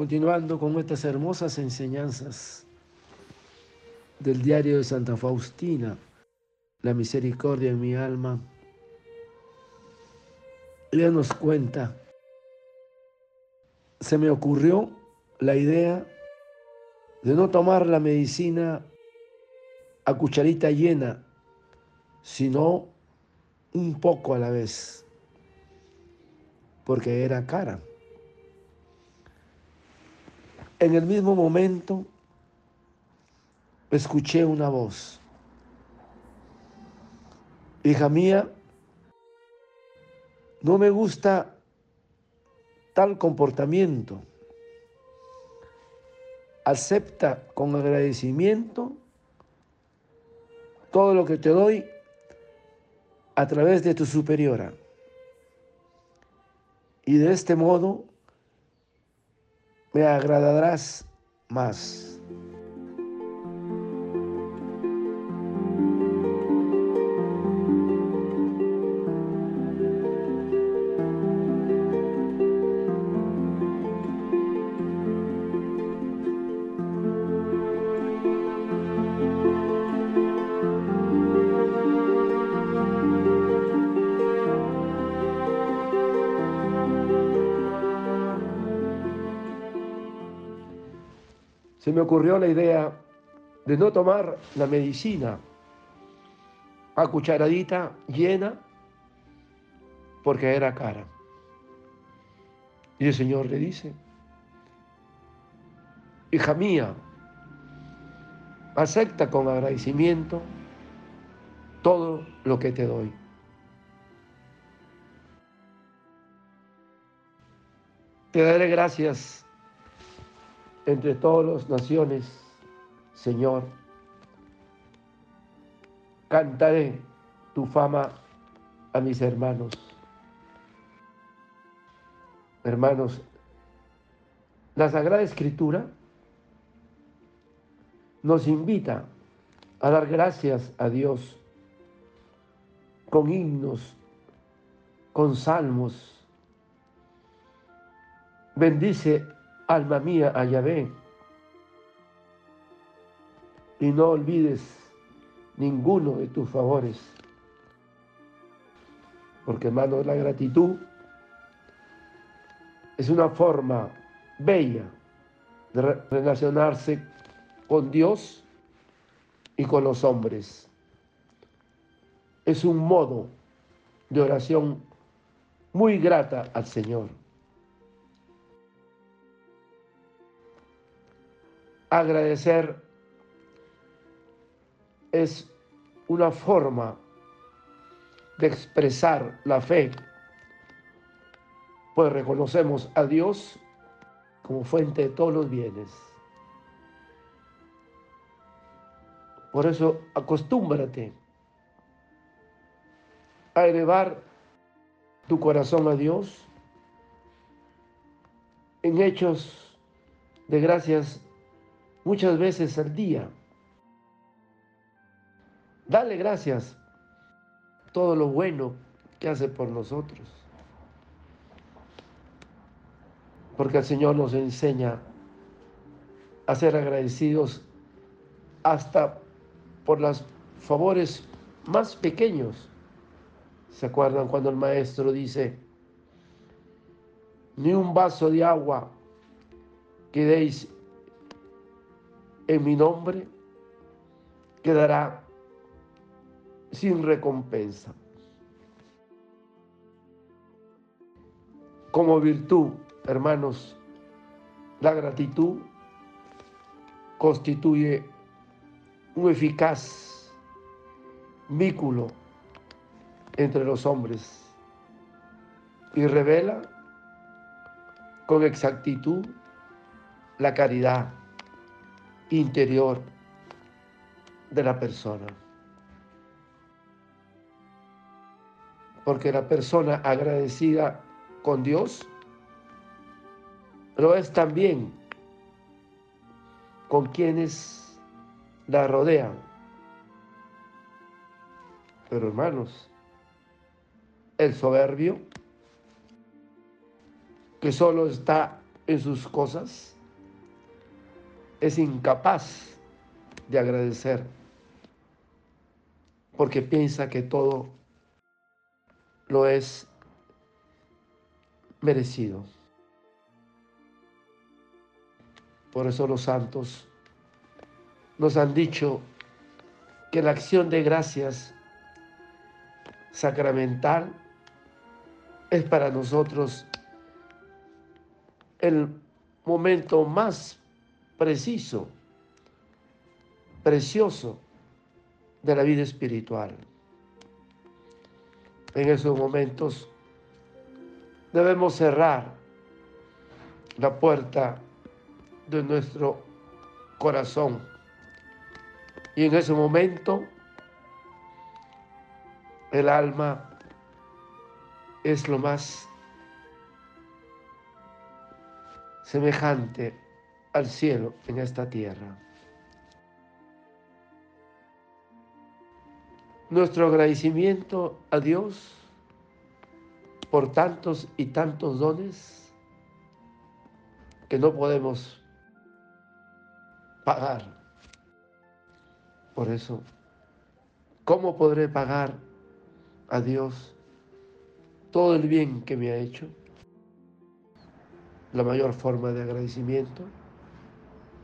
Continuando con estas hermosas enseñanzas del diario de Santa Faustina, la misericordia en mi alma, ella nos cuenta, se me ocurrió la idea de no tomar la medicina a cucharita llena, sino un poco a la vez, porque era cara. En el mismo momento escuché una voz. Hija mía, no me gusta tal comportamiento. Acepta con agradecimiento todo lo que te doy a través de tu superiora. Y de este modo me agradarás más. Se me ocurrió la idea de no tomar la medicina a cucharadita llena porque era cara. Y el Señor le dice, hija mía, acepta con agradecimiento todo lo que te doy. Te daré gracias entre todas las naciones, Señor. Cantaré tu fama a mis hermanos. Hermanos, la Sagrada Escritura nos invita a dar gracias a Dios con himnos, con salmos. Bendice alma mía, a Yahvé. Y no olvides ninguno de tus favores. Porque, hermano, la gratitud es una forma bella de relacionarse con Dios y con los hombres. Es un modo de oración muy grata al Señor. Agradecer es una forma de expresar la fe, pues reconocemos a Dios como fuente de todos los bienes. Por eso acostúmbrate a elevar tu corazón a Dios en hechos de gracias muchas veces al día. Dale gracias todo lo bueno que hace por nosotros. Porque el Señor nos enseña a ser agradecidos hasta por los favores más pequeños. ¿Se acuerdan cuando el maestro dice, ni un vaso de agua que deis en mi nombre quedará sin recompensa. Como virtud, hermanos, la gratitud constituye un eficaz vínculo entre los hombres y revela con exactitud la caridad interior de la persona. Porque la persona agradecida con Dios lo es también con quienes la rodean. Pero hermanos, el soberbio, que solo está en sus cosas, es incapaz de agradecer porque piensa que todo lo es merecido. Por eso los santos nos han dicho que la acción de gracias sacramental es para nosotros el momento más preciso, precioso de la vida espiritual. En esos momentos debemos cerrar la puerta de nuestro corazón. Y en ese momento el alma es lo más semejante al cielo en esta tierra. Nuestro agradecimiento a Dios por tantos y tantos dones que no podemos pagar. Por eso, ¿cómo podré pagar a Dios todo el bien que me ha hecho? La mayor forma de agradecimiento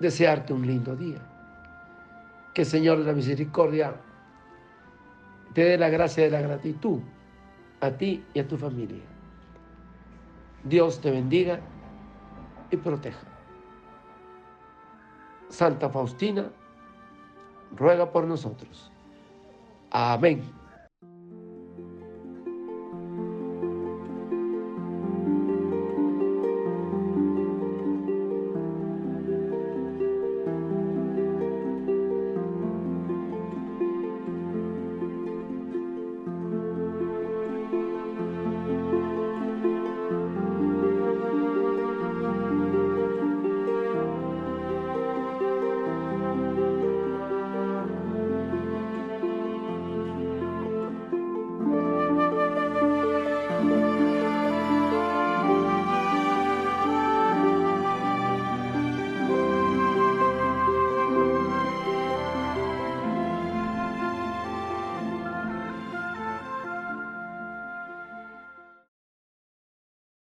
desearte un lindo día. Que el Señor de la Misericordia te dé la gracia de la gratitud a ti y a tu familia. Dios te bendiga y proteja. Santa Faustina, ruega por nosotros. Amén.